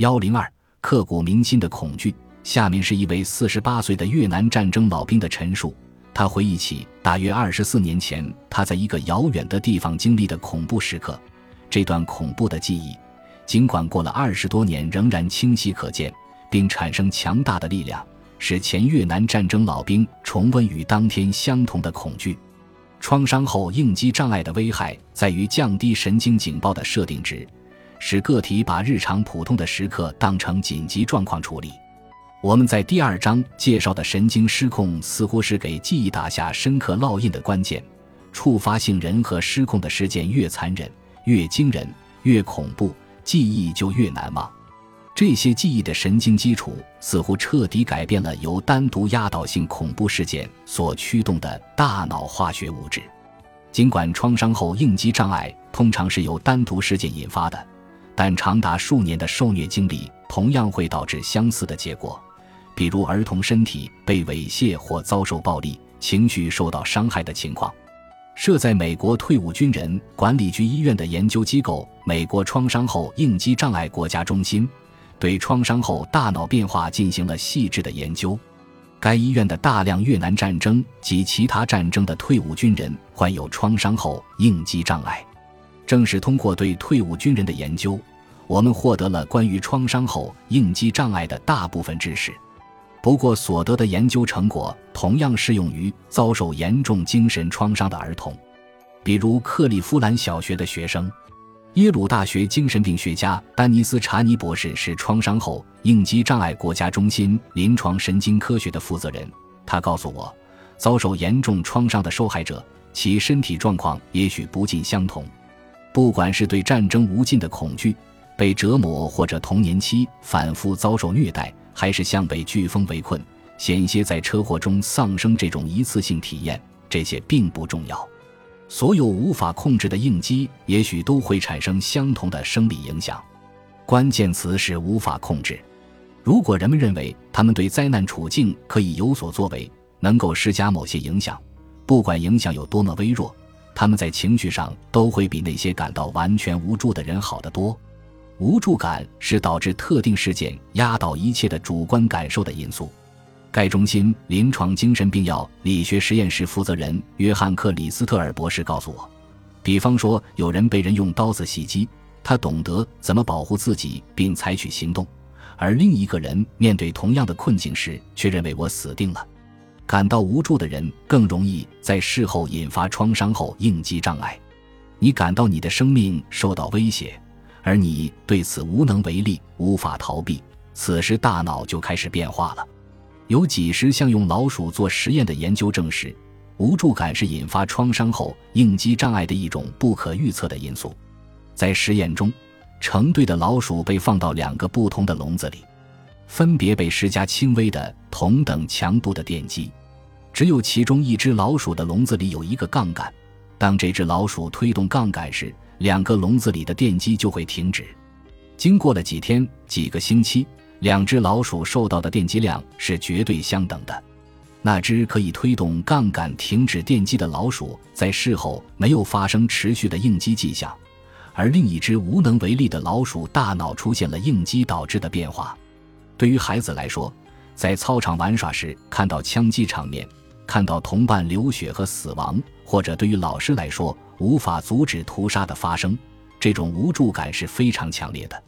幺零二，刻骨铭心的恐惧。下面是一位四十八岁的越南战争老兵的陈述。他回忆起大约二十四年前他在一个遥远的地方经历的恐怖时刻。这段恐怖的记忆，尽管过了二十多年，仍然清晰可见，并产生强大的力量，使前越南战争老兵重温与当天相同的恐惧。创伤后应激障碍的危害在于降低神经警报的设定值，使个体把日常普通的时刻当成紧急状况处理。我们在第二章介绍的神经失控，似乎是给记忆打下深刻烙印的关键。触发性人和失控的事件越残忍、越惊人、越恐怖，记忆就越难忘。这些记忆的神经基础似乎彻底改变了由单独压倒性恐怖事件所驱动的大脑化学物质。尽管创伤后应激障碍通常是由单独事件引发的，但长达数年的受虐经历同样会导致相似的结果。比如儿童身体被猥亵或遭受暴力、情绪受到伤害的情况。设在美国退伍军人管理局医院的研究机构——美国创伤后应激障碍国家中心，对创伤后大脑变化进行了细致的研究。该医院的大量越南战争及其他战争的退伍军人患有创伤后应激障碍。正是通过对退伍军人的研究，我们获得了关于创伤后应激障碍的大部分知识。不过，所得的研究成果同样适用于遭受严重精神创伤的儿童，比如克利夫兰小学的学生。耶鲁大学精神病学家丹尼斯·查尼博士是创伤后应激障碍国家中心临床神经科学的负责人。他告诉我，遭受严重创伤的受害者，其身体状况也许不尽相同。不管是对战争无尽的恐惧、被折磨，或者童年期反复遭受虐待。还是像被飓风围困、险些在车祸中丧生这种一次性体验，这些并不重要。所有无法控制的应激，也许都会产生相同的生理影响。关键词是无法控制。如果人们认为他们对灾难处境可以有所作为，能够施加某些影响，不管影响有多么微弱，他们在情绪上都会比那些感到完全无助的人好得多。无助感是导致特定事件压倒一切的主观感受的因素。该中心临床精神病药理学实验室负责人约翰克里斯特尔博士告诉我，比方说有人被人用刀子袭击，他懂得怎么保护自己并采取行动；而另一个人面对同样的困境时，却认为我死定了。感到无助的人更容易在事后引发创伤后应激障碍。你感到你的生命受到威胁。而你对此无能为力，无法逃避。此时大脑就开始变化了。有几十项用老鼠做实验的研究证实，无助感是引发创伤后应激障碍的一种不可预测的因素。在实验中，成对的老鼠被放到两个不同的笼子里，分别被施加轻微的同等强度的电击。只有其中一只老鼠的笼子里有一个杠杆，当这只老鼠推动杠杆时。两个笼子里的电机就会停止。经过了几天、几个星期，两只老鼠受到的电击量是绝对相等的。那只可以推动杠杆停止电击的老鼠，在事后没有发生持续的应激迹象，而另一只无能为力的老鼠大脑出现了应激导致的变化。对于孩子来说，在操场玩耍时看到枪击场面，看到同伴流血和死亡，或者对于老师来说，无法阻止屠杀的发生，这种无助感是非常强烈的。